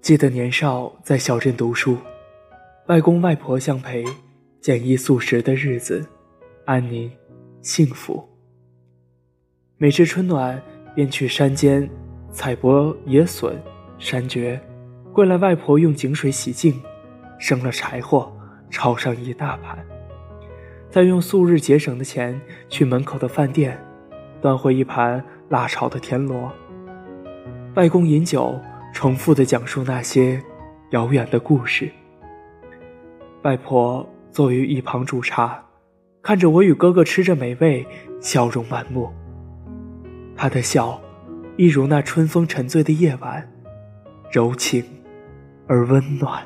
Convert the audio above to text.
记得年少在小镇读书，外公外婆相陪，简易素食的日子安宁幸福。每至春暖，便去山间采剥野笋、山蕨，过来外婆用井水洗净，生了柴火，炒上一大盘。再用素日节省的钱去门口的饭店，端回一盘辣炒的田螺。外公饮酒。重复的讲述那些遥远的故事。外婆坐于一旁煮茶，看着我与哥哥吃着美味，笑容满目。她的笑，一如那春风沉醉的夜晚，柔情而温暖。